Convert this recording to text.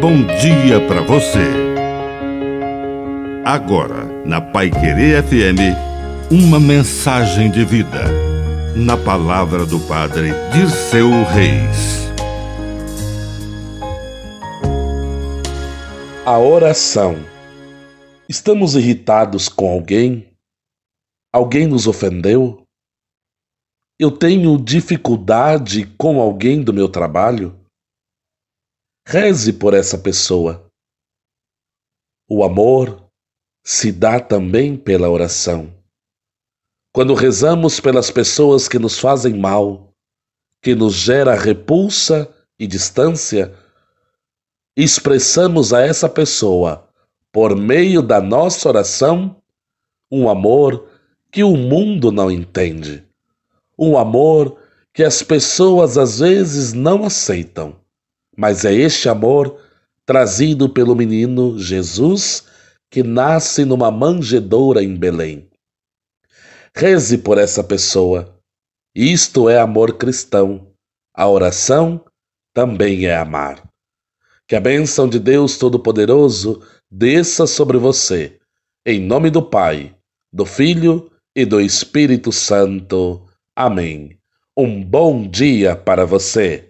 bom dia para você. Agora, na Pai Querer FM, uma mensagem de vida. Na palavra do Padre Dirceu Reis. A oração. Estamos irritados com alguém? Alguém nos ofendeu? Eu tenho dificuldade com alguém do meu trabalho? Reze por essa pessoa. O amor se dá também pela oração. Quando rezamos pelas pessoas que nos fazem mal, que nos gera repulsa e distância, expressamos a essa pessoa, por meio da nossa oração, um amor que o mundo não entende, um amor que as pessoas às vezes não aceitam mas é este amor trazido pelo menino Jesus que nasce numa manjedoura em Belém. Reze por essa pessoa. Isto é amor cristão. A oração também é amar. Que a bênção de Deus Todo-Poderoso desça sobre você, em nome do Pai, do Filho e do Espírito Santo. Amém. Um bom dia para você.